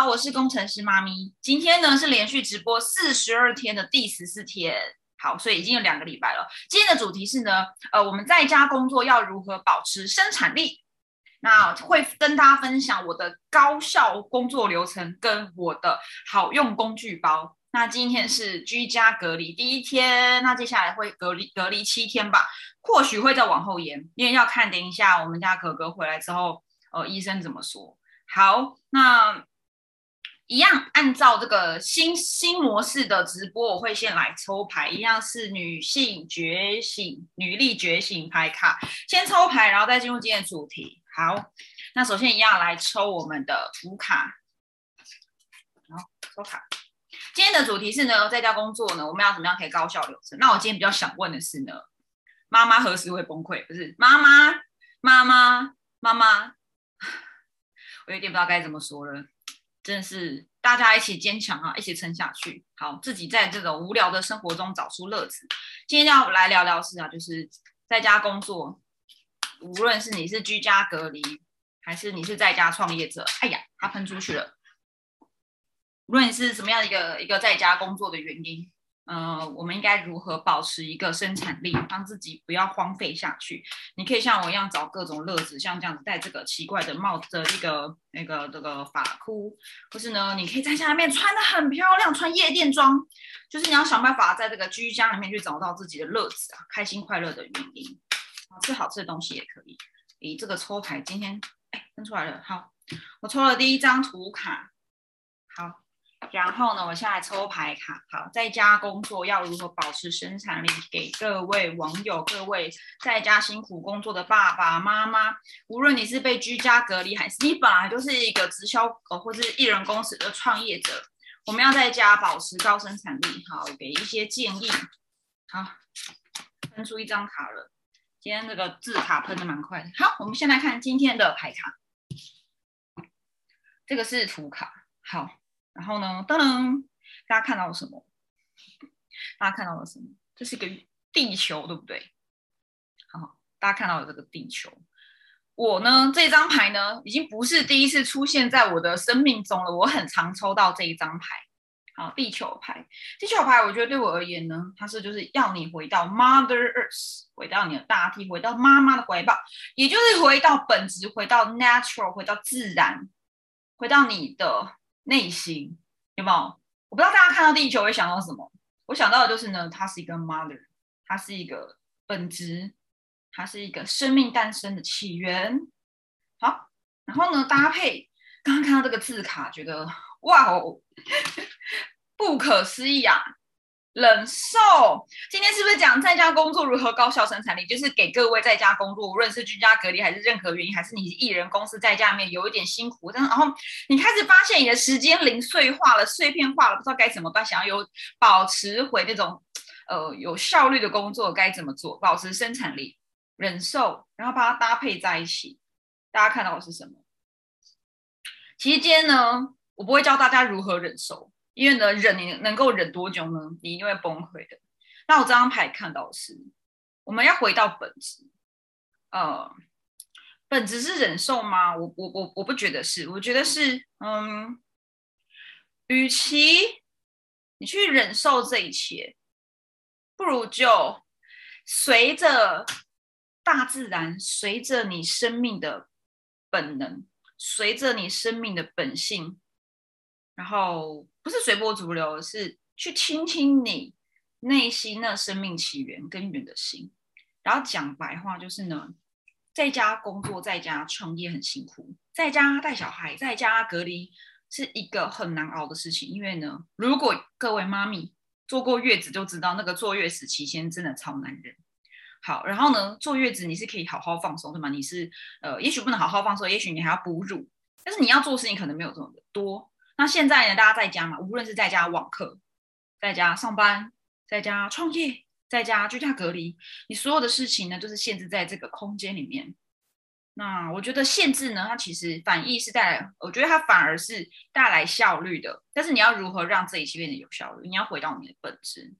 好，我是工程师妈咪。今天呢是连续直播四十二天的第十四天，好，所以已经有两个礼拜了。今天的主题是呢，呃，我们在家工作要如何保持生产力？那会跟大家分享我的高效工作流程跟我的好用工具包。那今天是居家隔离第一天，那接下来会隔离隔离七天吧，或许会再往后延，因为要看等一下我们家哥哥回来之后，呃，医生怎么说。好，那。一样，按照这个新新模式的直播，我会先来抽牌，一样是女性觉醒、女力觉醒牌卡，先抽牌，然后再进入今天的主题。好，那首先一样来抽我们的福卡，好，抽卡。今天的主题是呢，在家工作呢，我们要怎么样可以高效流程？那我今天比较想问的是呢，妈妈何时会崩溃？不是妈妈，妈妈，妈妈，我有点不知道该怎么说了。真的是大家一起坚强啊，一起撑下去。好，自己在这种无聊的生活中找出乐子。今天要来聊聊是啊，就是在家工作，无论是你是居家隔离，还是你是在家创业者，哎呀，他喷出去了。无论是什么样的一个一个在家工作的原因。嗯，我们应该如何保持一个生产力，让自己不要荒废下去？你可以像我一样找各种乐子，像这样子戴这个奇怪的帽子的一个那个这个发箍，或是呢，你可以在下面穿的很漂亮，穿夜店装，就是你要想办法在这个居家里面去找到自己的乐子啊，开心快乐的原因。好吃好吃的东西也可以。咦，这个抽牌今天哎分出来了，好，我抽了第一张图卡，好。然后呢，我现在抽牌卡。好，在家工作要如何保持生产力？给各位网友、各位在家辛苦工作的爸爸妈妈，无论你是被居家隔离，还是你本来就是一个直销呃或者艺人公司的创业者，我们要在家保持高生产力。好，给一些建议。好，喷出一张卡了。今天这个字卡喷的蛮快的。好，我们先来看今天的牌卡。这个是图卡。好。然后呢？噔噔，大家看到了什么？大家看到了什么？这是一个地球，对不对？好，大家看到了这个地球。我呢，这张牌呢，已经不是第一次出现在我的生命中了。我很常抽到这一张牌。好，地球牌，地球牌，我觉得对我而言呢，它是就是要你回到 Mother Earth，回到你的大地，回到妈妈的怀抱，也就是回到本质，回到 natural，回到自然，回到你的。内心有没有？我不知道大家看到地球会想到什么。我想到的就是呢，它是一个 mother，它是一个本质，它是一个生命诞生的起源。好，然后呢，搭配刚刚看到这个字卡，觉得哇哦，不可思议啊！忍受，今天是不是讲在家工作如何高效生产力？就是给各位在家工作，无论是居家隔离还是任何原因，还是你艺人公司在家里面有一点辛苦，但然后你开始发现你的时间零碎化了、碎片化了，不知道该怎么办，想要有保持回那种呃有效率的工作，该怎么做？保持生产力，忍受，然后把它搭配在一起。大家看到的是什么？期间呢，我不会教大家如何忍受。因为呢，忍你能够忍多久呢？你一定会崩溃的。那我这张牌看到是，我们要回到本质。呃，本质是忍受吗？我我我我不觉得是，我觉得是，嗯，与其你去忍受这一切，不如就随着大自然，随着你生命的本能，随着你生命的本性。然后不是随波逐流，是去倾听你内心那生命起源根源的心。然后讲白话就是呢，在家工作，在家创业很辛苦，在家带小孩，在家隔离是一个很难熬的事情。因为呢，如果各位妈咪坐过月子就知道，那个坐月子期间真的超难忍。好，然后呢，坐月子你是可以好好放松的嘛？你是呃，也许不能好好放松，也许你还要哺乳，但是你要做事情可能没有这么的多。那现在呢？大家在家嘛，无论是在家网课，在家上班，在家创业，在家居家隔离，你所有的事情呢，都是限制在这个空间里面。那我觉得限制呢，它其实反义是带来，我觉得它反而是带来效率的。但是你要如何让这一切变得有效率？你要回到你的本质。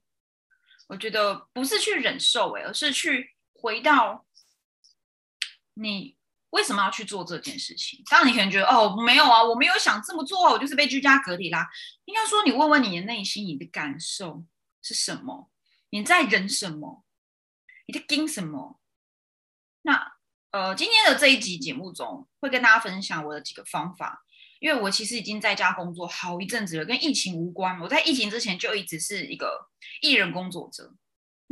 我觉得不是去忍受，哎，而是去回到你为什么要去做这件事情？当然，你可能觉得哦，没有啊，我没有想这么做啊，我就是被居家隔离啦。应该说，你问问你的内心，你的感受是什么？你在忍什么？你在盯什么？那呃，今天的这一集节目中，会跟大家分享我的几个方法，因为我其实已经在家工作好一阵子了，跟疫情无关。我在疫情之前就一直是一个艺人工作者。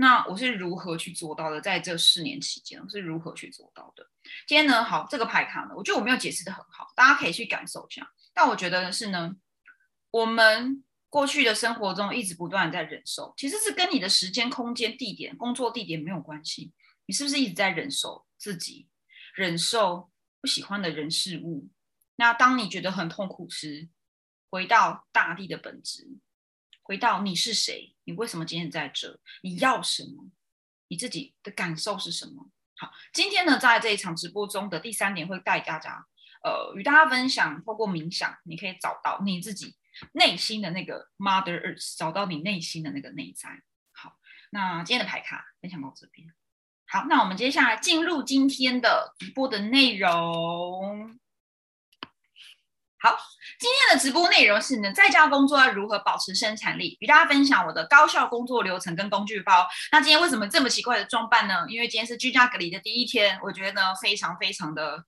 那我是如何去做到的？在这四年期间，我是如何去做到的？今天呢，好，这个牌卡呢，我觉得我没有解释的很好，大家可以去感受一下。但我觉得是呢，我们过去的生活中一直不断在忍受，其实是跟你的时间、空间、地点、工作地点没有关系。你是不是一直在忍受自己，忍受不喜欢的人事物？那当你觉得很痛苦时，回到大地的本质。回到你是谁？你为什么今天在这？你要什么？你自己的感受是什么？好，今天呢，在这一场直播中的第三点，会带大家，呃，与大家分享，透过冥想，你可以找到你自己内心的那个 Mother Earth，找到你内心的那个内在。好，那今天的牌卡分享到这边。好，那我们接下来进入今天的直播的内容。好，今天的直播内容是呢，在家工作要如何保持生产力，与大家分享我的高效工作流程跟工具包。那今天为什么这么奇怪的装扮呢？因为今天是居家隔离的第一天，我觉得呢非常非常的，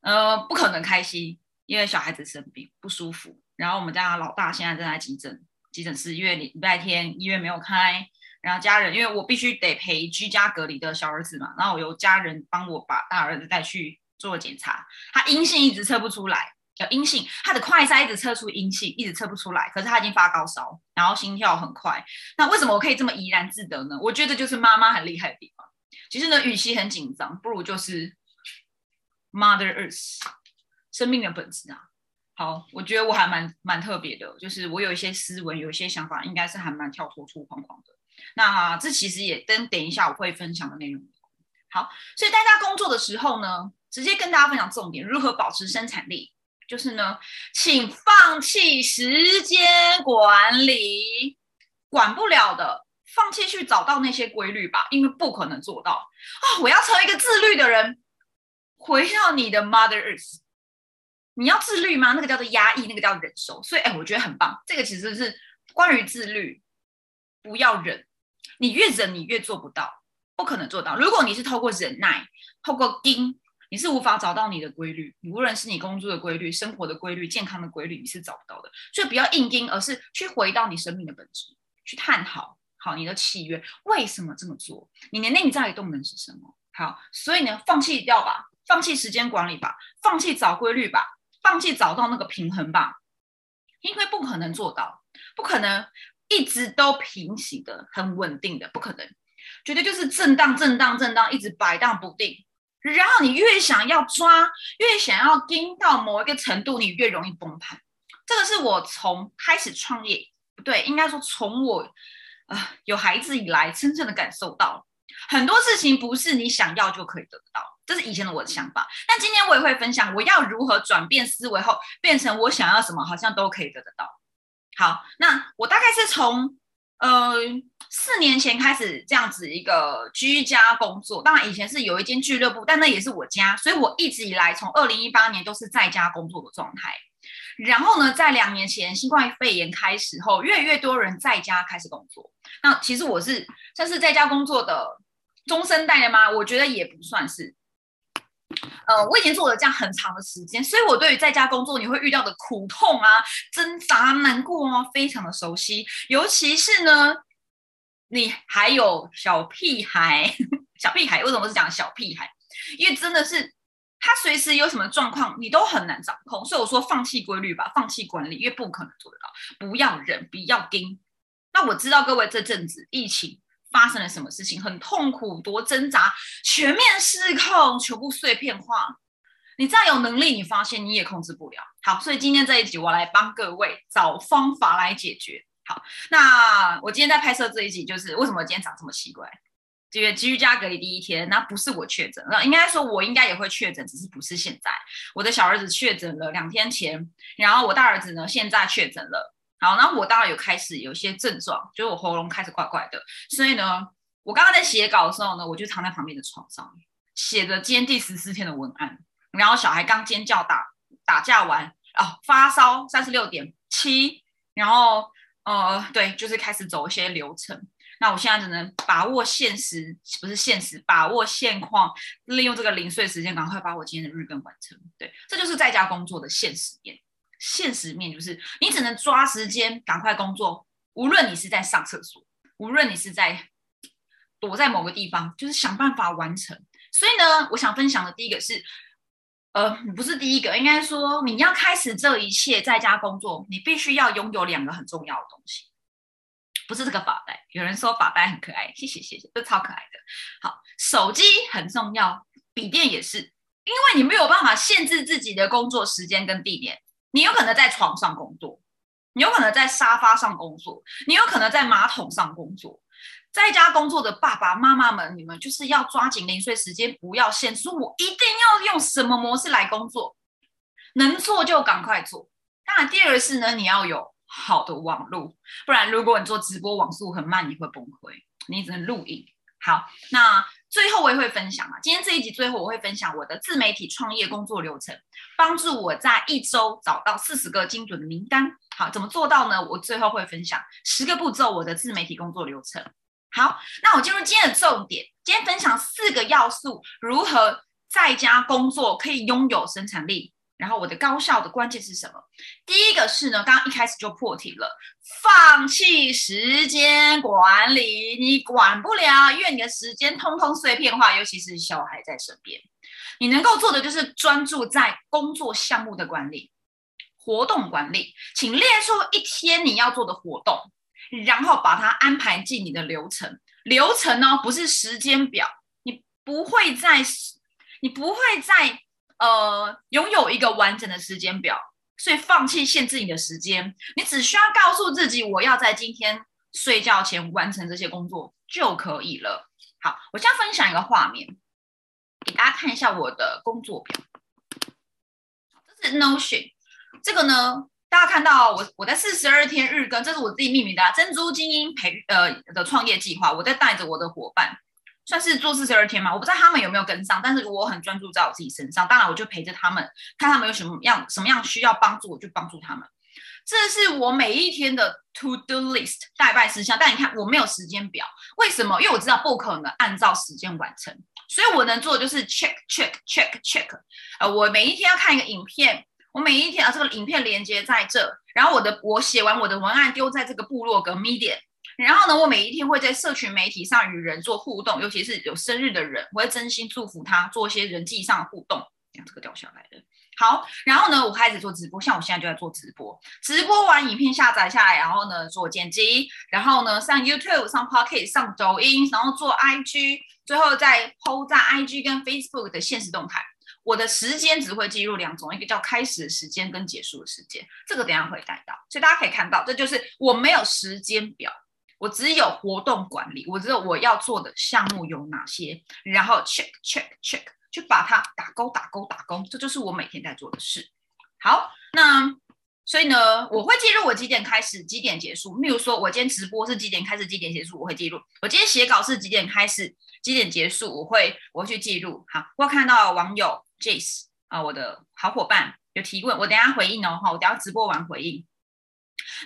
呃，不可能开心，因为小孩子生病不舒服，然后我们家老大现在正在急诊，急诊室，因为礼拜天医院没有开，然后家人因为我必须得陪居家隔离的小儿子嘛，然后我由家人帮我把大儿子带去做检查，他阴性一直测不出来。叫阴性，他的快筛一直测出阴性，一直测不出来。可是他已经发高烧，然后心跳很快。那为什么我可以这么怡然自得呢？我觉得就是妈妈很厉害的地方。其实呢，与其很紧张，不如就是 Mother Earth，生命的本质啊。好，我觉得我还蛮蛮特别的，就是我有一些思维，有一些想法，应该是还蛮跳脱出框框的。那这其实也跟等一下我会分享的内容。好，所以大家工作的时候呢，直接跟大家分享重点，如何保持生产力。就是呢，请放弃时间管理，管不了的，放弃去找到那些规律吧，因为不可能做到啊！我要成为一个自律的人，回到你的 Mother Earth，你要自律吗？那个叫做压抑，那个叫忍受。所以，哎，我觉得很棒。这个其实是关于自律，不要忍，你越忍，你越做不到，不可能做到。如果你是透过忍耐，透过盯。你是无法找到你的规律，无论是你工作的规律、生活的规律、健康的规律，你是找不到的。所以不要硬盯，而是去回到你生命的本质，去探讨好你的契约，为什么这么做？你的内在动能是什么？好，所以呢，放弃掉吧，放弃时间管理吧，放弃找规律吧，放弃找到那个平衡吧，因为不可能做到，不可能一直都平行的、很稳定的，不可能，绝对就是震荡、震荡、震荡，一直摆荡不定。然后你越想要抓，越想要盯到某一个程度，你越容易崩盘。这个是我从开始创业，不对，应该说从我啊有孩子以来，真正的感受到很多事情不是你想要就可以得到。这是以前的我的想法，但今天我也会分享我要如何转变思维后，变成我想要什么，好像都可以得得到。好，那我大概是从。呃，四年前开始这样子一个居家工作，当然以前是有一间俱乐部，但那也是我家，所以我一直以来从二零一八年都是在家工作的状态。然后呢，在两年前新冠肺炎开始后，越来越多人在家开始工作。那其实我是算是在家工作的中生代的吗？我觉得也不算是。呃，我已经做了这样很长的时间，所以我对于在家工作你会遇到的苦痛啊、挣扎、难过啊，非常的熟悉。尤其是呢，你还有小屁孩，小屁孩为什么是讲小屁孩？因为真的是他随时有什么状况，你都很难掌控。所以我说放弃规律吧，放弃管理，因为不可能做得到。不要忍，不要盯。那我知道各位这阵子疫情。发生了什么事情？很痛苦，多挣扎，全面失控，全部碎片化。你再有能力，你发现你也控制不了。好，所以今天这一集，我来帮各位找方法来解决。好，那我今天在拍摄这一集，就是为什么今天长这么奇怪？因为居家隔离第一天，那不是我确诊，那应该说我应该也会确诊，只是不是现在。我的小儿子确诊了两天前，然后我大儿子呢，现在确诊了。好，然后我当然有开始有一些症状，就是我喉咙开始怪怪的，所以呢，我刚刚在写稿的时候呢，我就躺在旁边的床上，写着今天第十四天的文案，然后小孩刚尖叫打打架完哦，发烧三十六点七，然后呃对，就是开始走一些流程。那我现在只能把握现实，不是现实，把握现况，利用这个零碎时间，赶快把我今天的日更完成。对，这就是在家工作的现实面。现实面就是你只能抓时间赶快工作，无论你是在上厕所，无论你是在躲在某个地方，就是想办法完成。所以呢，我想分享的第一个是，呃，不是第一个，应该说你要开始这一切在家工作，你必须要拥有两个很重要的东西。不是这个发带，有人说发带很可爱，谢谢谢谢，这超可爱的。好，手机很重要，笔电也是，因为你没有办法限制自己的工作时间跟地点，你有可能在床上工作，你有可能在沙发上工作，你有可能在马桶上工作。在家工作的爸爸妈妈们，你们就是要抓紧零碎时间，不要限制，说我一定要用什么模式来工作，能做就赶快做。当然，第二个是呢，你要有。好的网路，不然如果你做直播网速很慢，你会崩溃。你只能录影。好，那最后我也会分享啊，今天这一集最后我会分享我的自媒体创业工作流程，帮助我在一周找到四十个精准的名单。好，怎么做到呢？我最后会分享十个步骤，我的自媒体工作流程。好，那我进入今天的重点，今天分享四个要素，如何在家工作可以拥有生产力。然后我的高效的关键是什么？第一个是呢，刚刚一开始就破题了，放弃时间管理，你管不了，因为你的时间通通碎片化，尤其是小孩在身边，你能够做的就是专注在工作项目的管理、活动管理，请列出一天你要做的活动，然后把它安排进你的流程。流程呢，不是时间表，你不会在，你不会在。呃，拥有一个完整的时间表，所以放弃限制你的时间，你只需要告诉自己，我要在今天睡觉前完成这些工作就可以了。好，我现在分享一个画面，给大家看一下我的工作表。这是 Notion，这个呢，大家看到我我在四十二天日更，这是我自己命名的珍珠精英培呃的创业计划，我在带着我的伙伴。算是做四十二天嘛，我不知道他们有没有跟上，但是我很专注在我自己身上。当然，我就陪着他们，看他们有什么样什么样需要帮助，我就帮助他们。这是我每一天的 to do list 代办事项。但你看，我没有时间表，为什么？因为我知道不可能按照时间完成，所以我能做的就是 check check check check。呃，我每一天要看一个影片，我每一天啊，这个影片连接在这，然后我的我写完我的文案丢在这个部落格 Medium。然后呢，我每一天会在社群媒体上与人做互动，尤其是有生日的人，我会真心祝福他，做一些人际上的互动。看这个掉下来的，好。然后呢，我开始做直播，像我现在就在做直播。直播完影片下载下来，然后呢做剪辑，然后呢上 YouTube、上 Pocket、上抖音，然后做 IG，最后再 PO 在 IG 跟 Facebook 的现实动态。我的时间只会记录两种，一个叫开始的时间跟结束的时间，这个等下会带到。所以大家可以看到，这就是我没有时间表。我只有活动管理，我只有我要做的项目有哪些，然后 check check check，去把它打勾打勾打勾，这就是我每天在做的事。好，那所以呢，我会记录我几点开始，几点结束。例如说，我今天直播是几点开始，几点结束，我会记录。我今天写稿是几点开始，几点结束，我会我会去记录。好，我看到网友 Jace 啊，我的好伙伴有提问，我等下回应哦。哈，我等下直播完回应。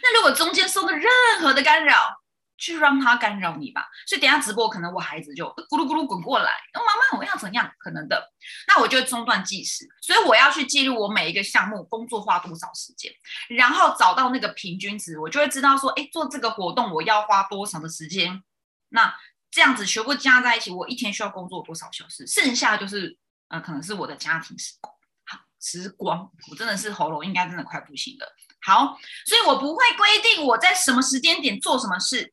那如果中间受到任何的干扰，去让他干扰你吧，所以等下直播可能我孩子就咕噜咕噜滚过来，妈妈我要怎样？可能的，那我就中断计时，所以我要去记录我每一个项目工作花多少时间，然后找到那个平均值，我就会知道说，哎，做这个活动我要花多少的时间，那这样子全部加在一起，我一天需要工作多少小时，剩下就是呃，可能是我的家庭时光，好时光，我真的是喉咙应该真的快不行了，好，所以我不会规定我在什么时间点做什么事。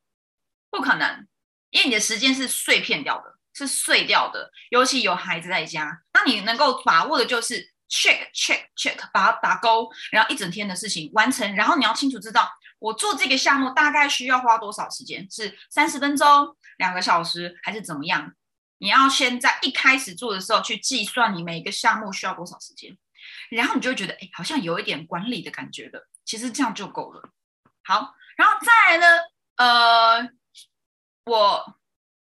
不可能，因为你的时间是碎片掉的，是碎掉的。尤其有孩子在家，那你能够把握的就是 check check check，把它打勾，然后一整天的事情完成。然后你要清楚知道，我做这个项目大概需要花多少时间，是三十分钟、两个小时，还是怎么样？你要先在一开始做的时候去计算你每个项目需要多少时间，然后你就会觉得，哎，好像有一点管理的感觉了。其实这样就够了。好，然后再来呢，呃。我，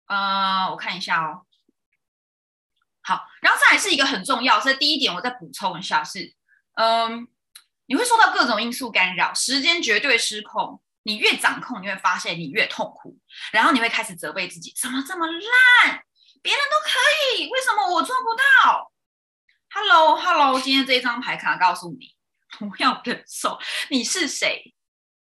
呃，我看一下哦。好，然后再来是一个很重要，所以第一点我再补充一下是，嗯，你会受到各种因素干扰，时间绝对失控。你越掌控，你会发现你越痛苦，然后你会开始责备自己，怎么这么烂？别人都可以，为什么我做不到？Hello，Hello，今天这一张牌卡告诉你，不要忍受。你是谁？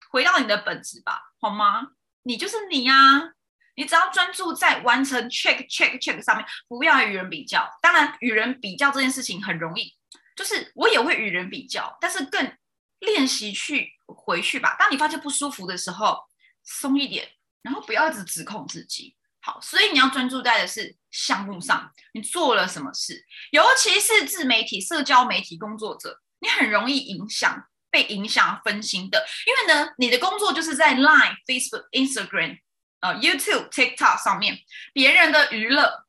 回到你的本质吧，好吗？你就是你呀。你只要专注在完成 check check check 上面，不要与人比较。当然，与人比较这件事情很容易，就是我也会与人比较，但是更练习去回去吧。当你发现不舒服的时候，松一点，然后不要一直指控自己。好，所以你要专注在的是项目上，你做了什么事，尤其是自媒体、社交媒体工作者，你很容易影响、被影响、分心的，因为呢，你的工作就是在 Line、Facebook、Instagram。呃，YouTube、TikTok 上面别人的娱乐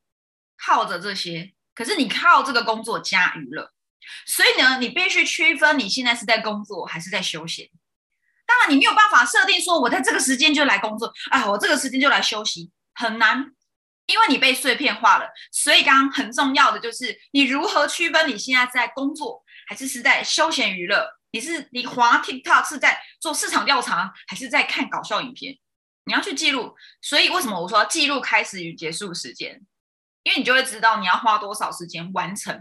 靠着这些，可是你靠这个工作加娱乐，所以呢，你必须区分你现在是在工作还是在休闲。当然，你没有办法设定说我在这个时间就来工作，哎，我这个时间就来休息，很难，因为你被碎片化了。所以，刚刚很重要的就是你如何区分你现在在工作还是是在休闲娱乐？你是你滑 TikTok 是在做市场调查，还是在看搞笑影片？你要去记录，所以为什么我说记录开始与结束时间？因为你就会知道你要花多少时间完成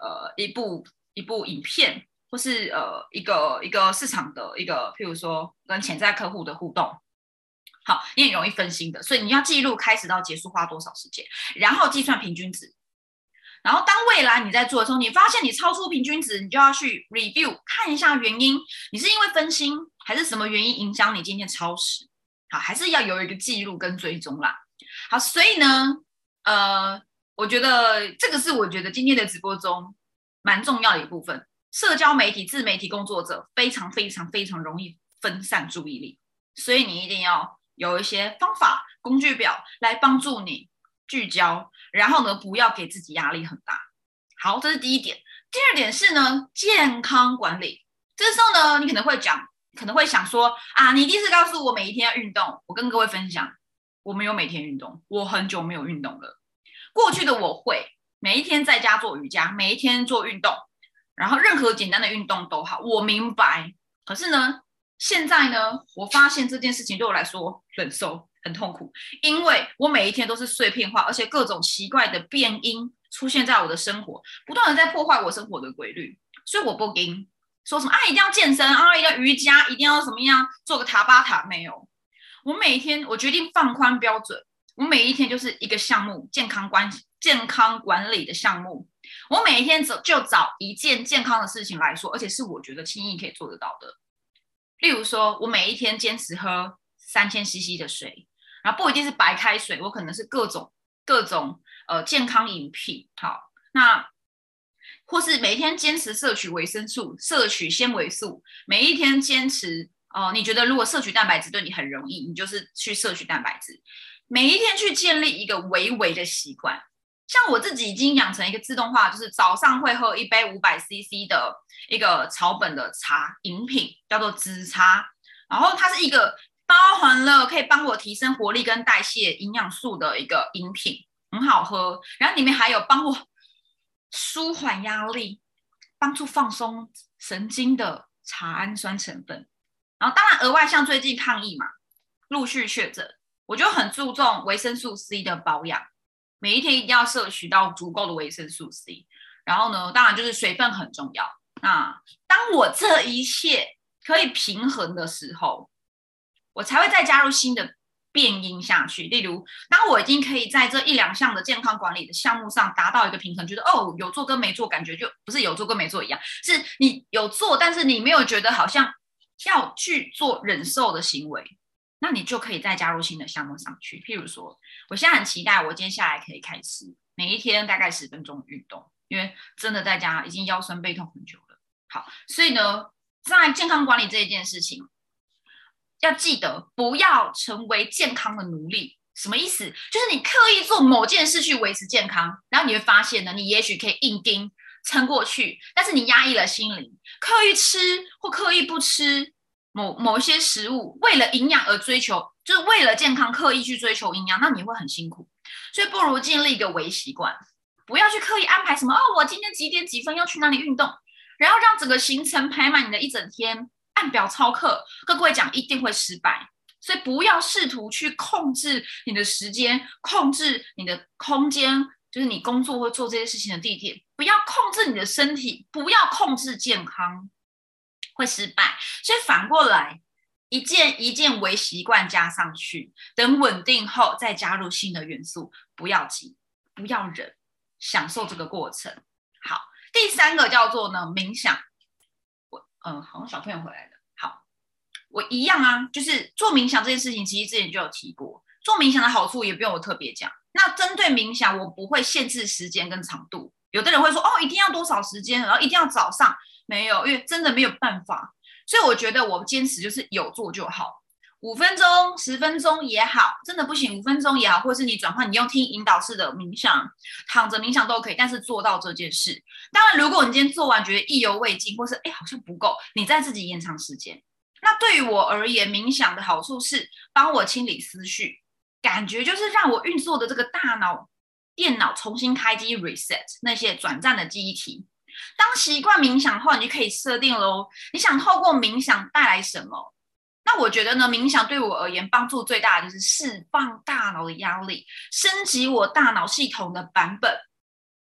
呃一部一部影片，或是呃一个一个市场的一个，譬如说跟潜在客户的互动。好，你很容易分心的，所以你要记录开始到结束花多少时间，然后计算平均值。然后当未来你在做的时候，你发现你超出平均值，你就要去 review 看一下原因，你是因为分心，还是什么原因影响你今天超时？好，还是要有一个记录跟追踪啦。好，所以呢，呃，我觉得这个是我觉得今天的直播中蛮重要的一部分。社交媒体、自媒体工作者非常非常非常容易分散注意力，所以你一定要有一些方法、工具表来帮助你聚焦，然后呢，不要给自己压力很大。好，这是第一点。第二点是呢，健康管理。这时候呢，你可能会讲。可能会想说啊，你第一次告诉我每一天要运动，我跟各位分享，我没有每天运动，我很久没有运动了。过去的我会每一天在家做瑜伽，每一天做运动，然后任何简单的运动都好，我明白。可是呢，现在呢，我发现这件事情对我来说忍受很痛苦，因为我每一天都是碎片化，而且各种奇怪的变音出现在我的生活，不断的在破坏我生活的规律，所以我不跟。说什么啊？一定要健身啊！一定要瑜伽，一定要怎么样？做个塔巴塔没有？我每一天，我决定放宽标准。我每一天就是一个项目，健康关健康管理的项目。我每一天找就找一件健康的事情来说，而且是我觉得轻易可以做得到的。例如说，我每一天坚持喝三千 CC 的水，然后不一定是白开水，我可能是各种各种呃健康饮品。好，那。或是每天坚持摄取维生素、摄取纤维素，每一天坚持哦。你觉得如果摄取蛋白质对你很容易，你就是去摄取蛋白质。每一天去建立一个微微的习惯，像我自己已经养成一个自动化，就是早上会喝一杯五百 CC 的一个草本的茶饮品，叫做紫茶。然后它是一个包含了可以帮我提升活力跟代谢营养素的一个饮品，很好喝。然后里面还有帮我。舒缓压力、帮助放松神经的茶氨酸成分，然后当然额外像最近抗疫嘛，陆续确诊，我就很注重维生素 C 的保养，每一天一定要摄取到足够的维生素 C。然后呢，当然就是水分很重要。那当我这一切可以平衡的时候，我才会再加入新的。变音下去，例如，当我已经可以在这一两项的健康管理的项目上达到一个平衡，觉得哦，有做跟没做，感觉就不是有做跟没做一样，是你有做，但是你没有觉得好像要去做忍受的行为，那你就可以再加入新的项目上去。譬如说，我现在很期待我接下来可以开始每一天大概十分钟运动，因为真的在家已经腰酸背痛很久了。好，所以呢，在健康管理这一件事情。要记得不要成为健康的奴隶，什么意思？就是你刻意做某件事去维持健康，然后你会发现呢，你也许可以硬盯撑过去，但是你压抑了心灵，刻意吃或刻意不吃某某一些食物，为了营养而追求，就是为了健康刻意去追求营养，那你会很辛苦。所以不如建立一个微习惯，不要去刻意安排什么哦，我今天几点几分要去哪里运动，然后让整个行程排满你的一整天，按表操课，跟各位讲一定会失败。所以不要试图去控制你的时间，控制你的空间，就是你工作或做这些事情的地点。不要控制你的身体，不要控制健康，会失败。所以反过来，一件一件为习惯加上去，等稳定后再加入新的元素。不要急，不要忍，享受这个过程。好，第三个叫做呢冥想。嗯，好像小朋友回来的好。我一样啊，就是做冥想这件事情，其实之前就有提过。做冥想的好处也不用我特别讲。那针对冥想，我不会限制时间跟长度。有的人会说，哦，一定要多少时间，然后一定要早上，没有，因为真的没有办法。所以我觉得我坚持就是有做就好，五分钟、十分钟也好，真的不行五分钟也好，或是你转换你用听引导式的冥想，躺着冥想都可以，但是做到这件事。当然，如果你今天做完觉得意犹未尽，或是哎好像不够，你再自己延长时间。那对于我而言，冥想的好处是帮我清理思绪，感觉就是让我运作的这个大脑电脑重新开机 reset 那些转战的记忆体。当习惯冥想后，你就可以设定喽，你想透过冥想带来什么？那我觉得呢，冥想对我而言帮助最大的就是释放大脑的压力，升级我大脑系统的版本，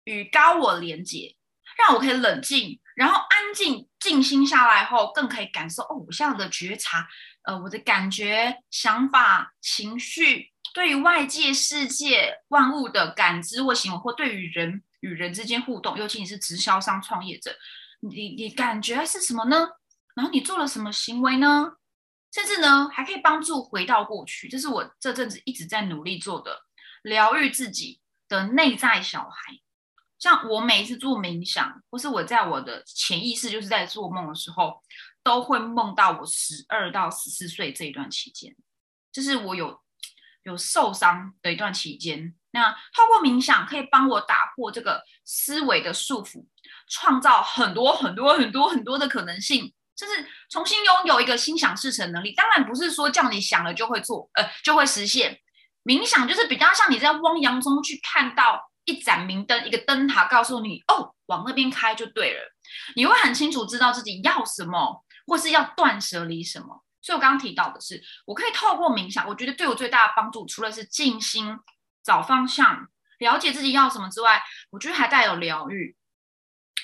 与高我连接，让我可以冷静。然后安静静心下来后，更可以感受哦，我现在的觉察，呃，我的感觉、想法、情绪，对于外界世界万物的感知或行为，或对于人与人之间互动，尤其你是直销商创业者，你你感觉是什么呢？然后你做了什么行为呢？甚至呢，还可以帮助回到过去，这是我这阵子一直在努力做的，疗愈自己的内在小孩。像我每一次做冥想，或是我在我的潜意识就是在做梦的时候，都会梦到我十二到十四岁这一段期间，就是我有有受伤的一段期间。那透过冥想，可以帮我打破这个思维的束缚，创造很多很多很多很多的可能性，就是重新拥有一个心想事成能力。当然不是说叫你想了就会做，呃，就会实现。冥想就是比较像你在汪洋中去看到。一盏明灯，一个灯塔，告诉你哦，往那边开就对了。你会很清楚知道自己要什么，或是要断舍离什么。所以我刚刚提到的是，我可以透过冥想，我觉得对我最大的帮助，除了是静心、找方向、了解自己要什么之外，我觉得还带有疗愈，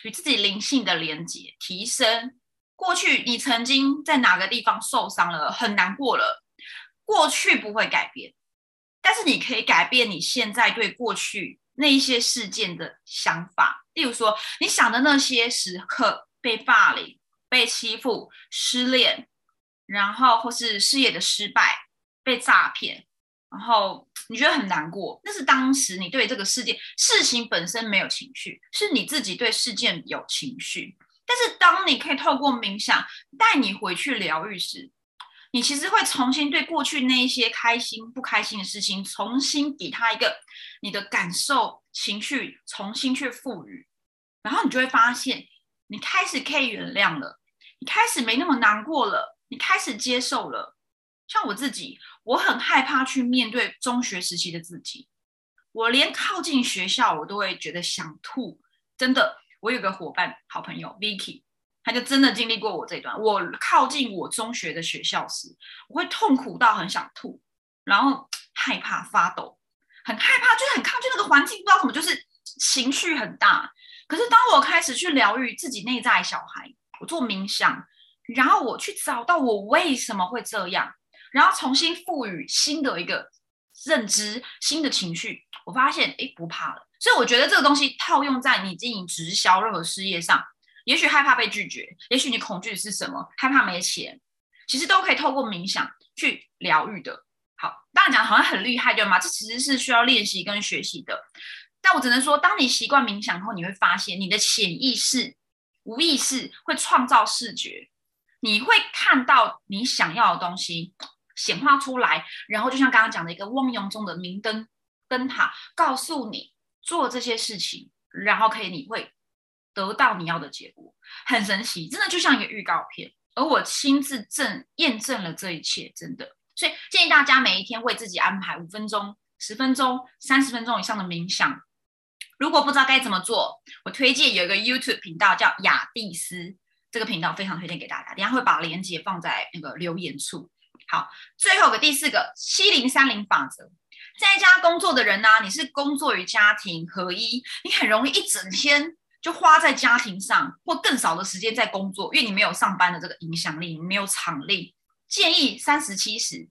与自己灵性的连接、提升。过去你曾经在哪个地方受伤了，很难过了，过去不会改变，但是你可以改变你现在对过去。那一些事件的想法，例如说你想的那些时刻，被霸凌、被欺负、失恋，然后或是事业的失败、被诈骗，然后你觉得很难过，那是当时你对这个事件事情本身没有情绪，是你自己对事件有情绪。但是当你可以透过冥想带你回去疗愈时，你其实会重新对过去那一些开心不开心的事情，重新给他一个你的感受情绪，重新去赋予，然后你就会发现，你开始可以原谅了，你开始没那么难过了，你开始接受了。像我自己，我很害怕去面对中学时期的自己，我连靠近学校我都会觉得想吐。真的，我有个伙伴，好朋友 Vicky。他就真的经历过我这段。我靠近我中学的学校时，我会痛苦到很想吐，然后害怕发抖，很害怕，就是很抗拒那个环境，不知道什么，就是情绪很大。可是当我开始去疗愈自己内在小孩，我做冥想，然后我去找到我为什么会这样，然后重新赋予新的一个认知、新的情绪，我发现哎不怕了。所以我觉得这个东西套用在你经营直销任何事业上。也许害怕被拒绝，也许你恐惧的是什么？害怕没钱，其实都可以透过冥想去疗愈的。好，当然讲好像很厉害，对吗？这其实是需要练习跟学习的。但我只能说，当你习惯冥想后，你会发现你的潜意识、无意识会创造视觉，你会看到你想要的东西显化出来，然后就像刚刚讲的一个汪洋中的明灯灯塔，告诉你做这些事情，然后可以你会。得到你要的结果，很神奇，真的就像一个预告片。而我亲自证验证了这一切，真的。所以建议大家每一天为自己安排五分钟、十分钟、三十分钟以上的冥想，如果不知道该怎么做，我推荐有一个 YouTube 频道叫雅蒂斯，这个频道非常推荐给大家。等下会把链接放在那个留言处。好，最后个第四个七零三零法则，在家工作的人呢，你是工作与家庭合一，你很容易一整天就花在家庭上，或更少的时间在工作，因为你没有上班的这个影响力，你没有场力。建议三十七十，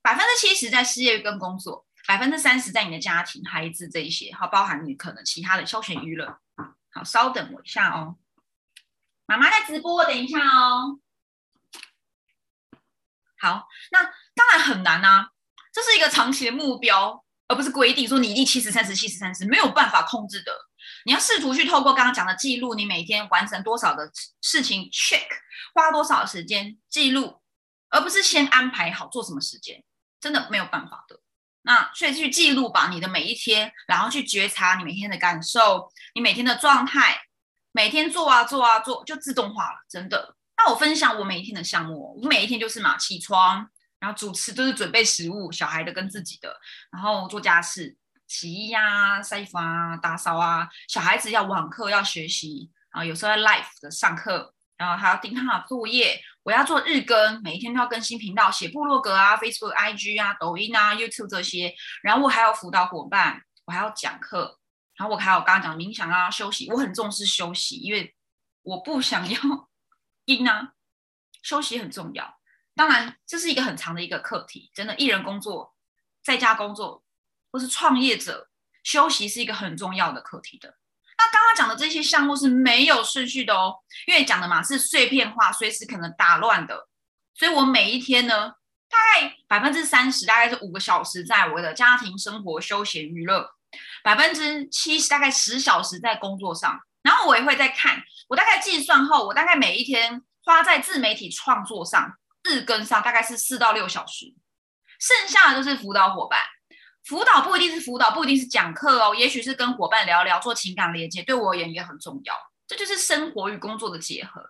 百分之七十在事业跟工作。百分之三十在你的家庭、孩子这一些，好，包含你可能其他的休闲娱乐。好，稍等我一下哦，妈妈在直播，等一下哦。好，那当然很难啊，这是一个长期的目标，而不是规定说你一定七十三十、七十三十，没有办法控制的。你要试图去透过刚刚讲的记录，你每天完成多少的事情，check，花多少时间记录，而不是先安排好做什么时间，真的没有办法的。那所以去记录吧，你的每一天，然后去觉察你每天的感受，你每天的状态，每天做啊做啊做，就自动化了，真的。那我分享我每一天的项目，我每一天就是嘛，起床，然后主持都是准备食物，小孩的跟自己的，然后做家事，洗衣呀、晒衣服啊、打扫啊，小孩子要网课要学习啊，有时候要 live 的上课。然后还要盯他的作业，我要做日更，每一天都要更新频道，写部落格啊、Facebook、IG 啊、抖音啊、YouTube 这些。然后我还有辅导伙伴，我还要讲课，然后我还有刚刚讲冥想啊、休息，我很重视休息，因为我不想要阴啊，休息很重要。当然，这是一个很长的一个课题，真的，艺人工作、在家工作或是创业者，休息是一个很重要的课题的。那刚刚讲的这些项目是没有顺序的哦，因为讲的嘛是碎片化，随时可能打乱的。所以我每一天呢，大概百分之三十，大概是五个小时在我的家庭生活、休闲娱乐；百分之七十，大概十小时在工作上。然后我也会再看，我大概计算后，我大概每一天花在自媒体创作上、日更上，大概是四到六小时，剩下的都是辅导伙伴。辅导不一定是辅导，不一定是讲课哦，也许是跟伙伴聊聊，做情感连接，对我而言也很重要。这就是生活与工作的结合，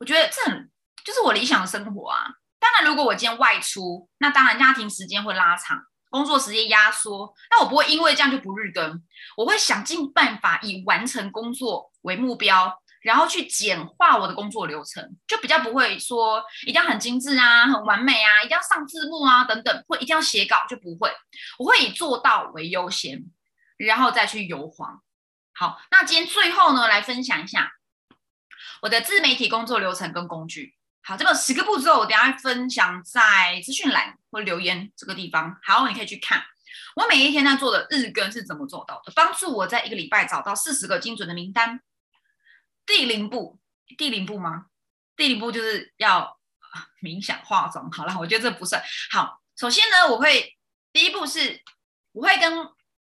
我觉得这很就是我理想的生活啊。当然，如果我今天外出，那当然家庭时间会拉长，工作时间压缩，那我不会因为这样就不日更，我会想尽办法以完成工作为目标。然后去简化我的工作流程，就比较不会说一定要很精致啊、很完美啊、一定要上字幕啊等等，或一定要写稿就不会。我会以做到为优先，然后再去油黄。好，那今天最后呢，来分享一下我的自媒体工作流程跟工具。好，这个十个步骤，我等下分享在资讯栏或留言这个地方。好，你可以去看我每一天在做的日更是怎么做到的，帮助我在一个礼拜找到四十个精准的名单。第零步，第零步吗？第零步就是要冥想、化妆。好了，我觉得这不算好。首先呢，我会第一步是，我会跟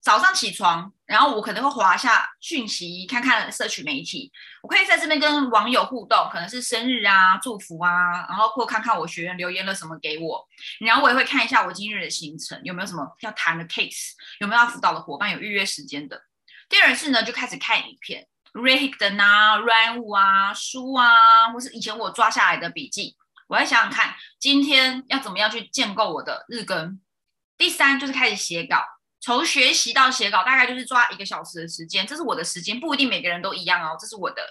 早上起床，然后我可能会划一下讯息，看看社群媒体。我可以在这边跟网友互动，可能是生日啊、祝福啊，然后或看看我学员留言了什么给我。然后我也会看一下我今日的行程，有没有什么要谈的 case，有没有要辅导的伙伴有预约时间的。第二是呢，就开始看影片。Rehigden 啊，Run 五啊，书啊，或是以前我抓下来的笔记，我在想想看，今天要怎么样去建构我的日更。第三就是开始写稿，从学习到写稿大概就是抓一个小时的时间，这是我的时间，不一定每个人都一样哦，这是我的。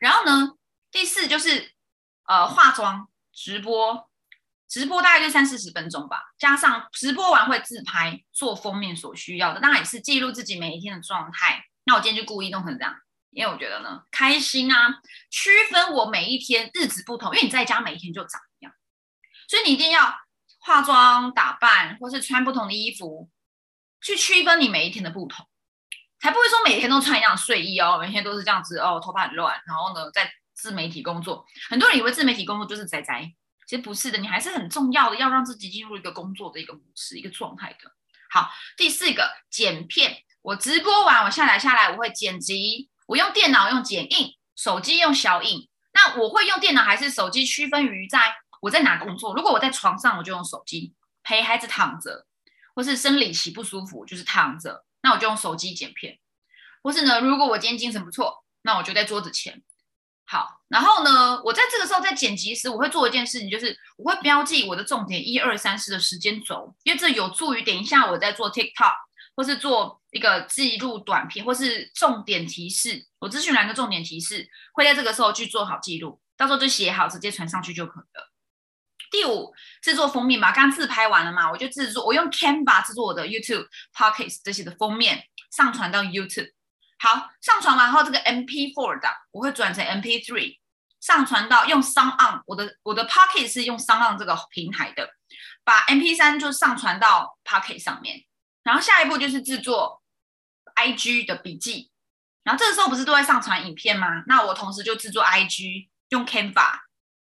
然后呢，第四就是呃化妆直播，直播大概就三四十分钟吧，加上直播完会自拍做封面所需要的，当然也是记录自己每一天的状态。那我今天就故意弄成这样。因为我觉得呢，开心啊，区分我每一天日子不同，因为你在家每一天就长一样，所以你一定要化妆打扮，或是穿不同的衣服，去区分你每一天的不同，才不会说每天都穿一样睡衣哦，每天都是这样子哦，头发很乱，然后呢，在自媒体工作，很多人以为自媒体工作就是宅宅，其实不是的，你还是很重要的，要让自己进入一个工作的一个模式、一个状态的。好，第四个剪片，我直播完我下载下来，我会剪辑。我用电脑用剪映，手机用小影。那我会用电脑还是手机？区分于在我在哪工作。如果我在床上，我就用手机陪孩子躺着，或是生理期不舒服就是躺着，那我就用手机剪片。或是呢，如果我今天精神不错，那我就在桌子前。好，然后呢，我在这个时候在剪辑时，我会做一件事情，就是我会标记我的重点一二三四的时间轴，因为这有助于等一下我在做 TikTok。或是做一个记录短片，或是重点提示，我咨询栏的重点提示会在这个时候去做好记录，到时候就写好，直接传上去就可以了。第五，制作封面嘛，刚自拍完了嘛，我就制作，我用 Canva 制作我的 YouTube、Pocket 这些的封面，上传到 YouTube。好，上传完后，这个 MP4 的我会转成 MP3，上传到用 Sound On，我的我的 Pocket 是用 Sound On 这个平台的，把 MP3 就上传到 Pocket 上面。然后下一步就是制作 IG 的笔记，然后这个时候不是都在上传影片吗？那我同时就制作 IG，用 Canva。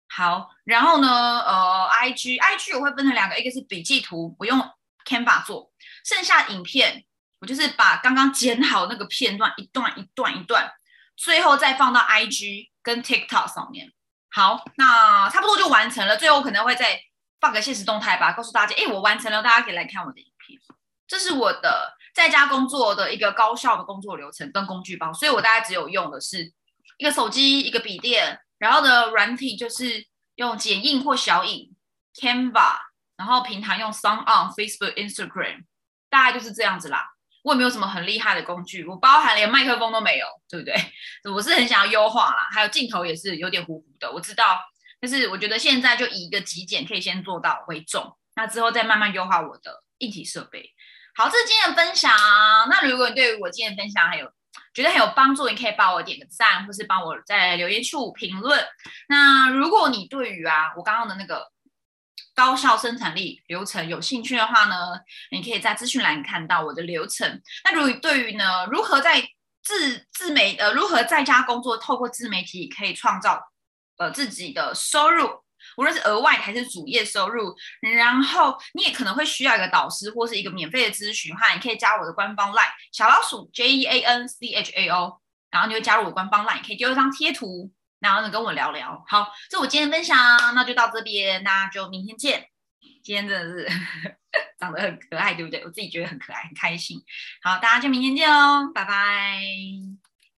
好，然后呢，呃，IG，IG 我会分成两个，一个是笔记图，我用 Canva 做，剩下影片我就是把刚刚剪好那个片段一段一段一段，最后再放到 IG 跟 TikTok 上面。好，那差不多就完成了，最后可能会再放个现实动态吧，告诉大家，哎，我完成了，大家可以来看我的影片。这是我的在家工作的一个高效的工作流程跟工具包，所以我大概只有用的是一个手机、一个笔电，然后呢，软体就是用剪映或小影，Canva，然后平台用 Sound On、Facebook、Instagram，大概就是这样子啦。我也没有什么很厉害的工具，我包含连麦克风都没有，对不对？我是很想要优化啦，还有镜头也是有点糊糊的，我知道，但是我觉得现在就以一个极简可以先做到为重，那之后再慢慢优化我的硬体设备。好，这是今天的分享。那如果你对于我今天的分享还有觉得很有帮助，你可以帮我点个赞，或是帮我在留言处评论。那如果你对于啊我刚刚的那个高效生产力流程有兴趣的话呢，你可以在资讯栏看到我的流程。那如果对于呢如何在自自媒呃如何在家工作，透过自媒体可以创造呃自己的收入。无论是额外还是主业收入，然后你也可能会需要一个导师或是一个免费的咨询哈，你可以加我的官方 LINE 小老鼠 J E A N C H A O，然后你会加入我官方 LINE，可以丢一张贴图，然后呢跟我聊聊。好，这我今天分享，那就到这边，那就明天见。今天真的是 长得很可爱，对不对？我自己觉得很可爱，很开心。好，大家就明天见哦，拜拜。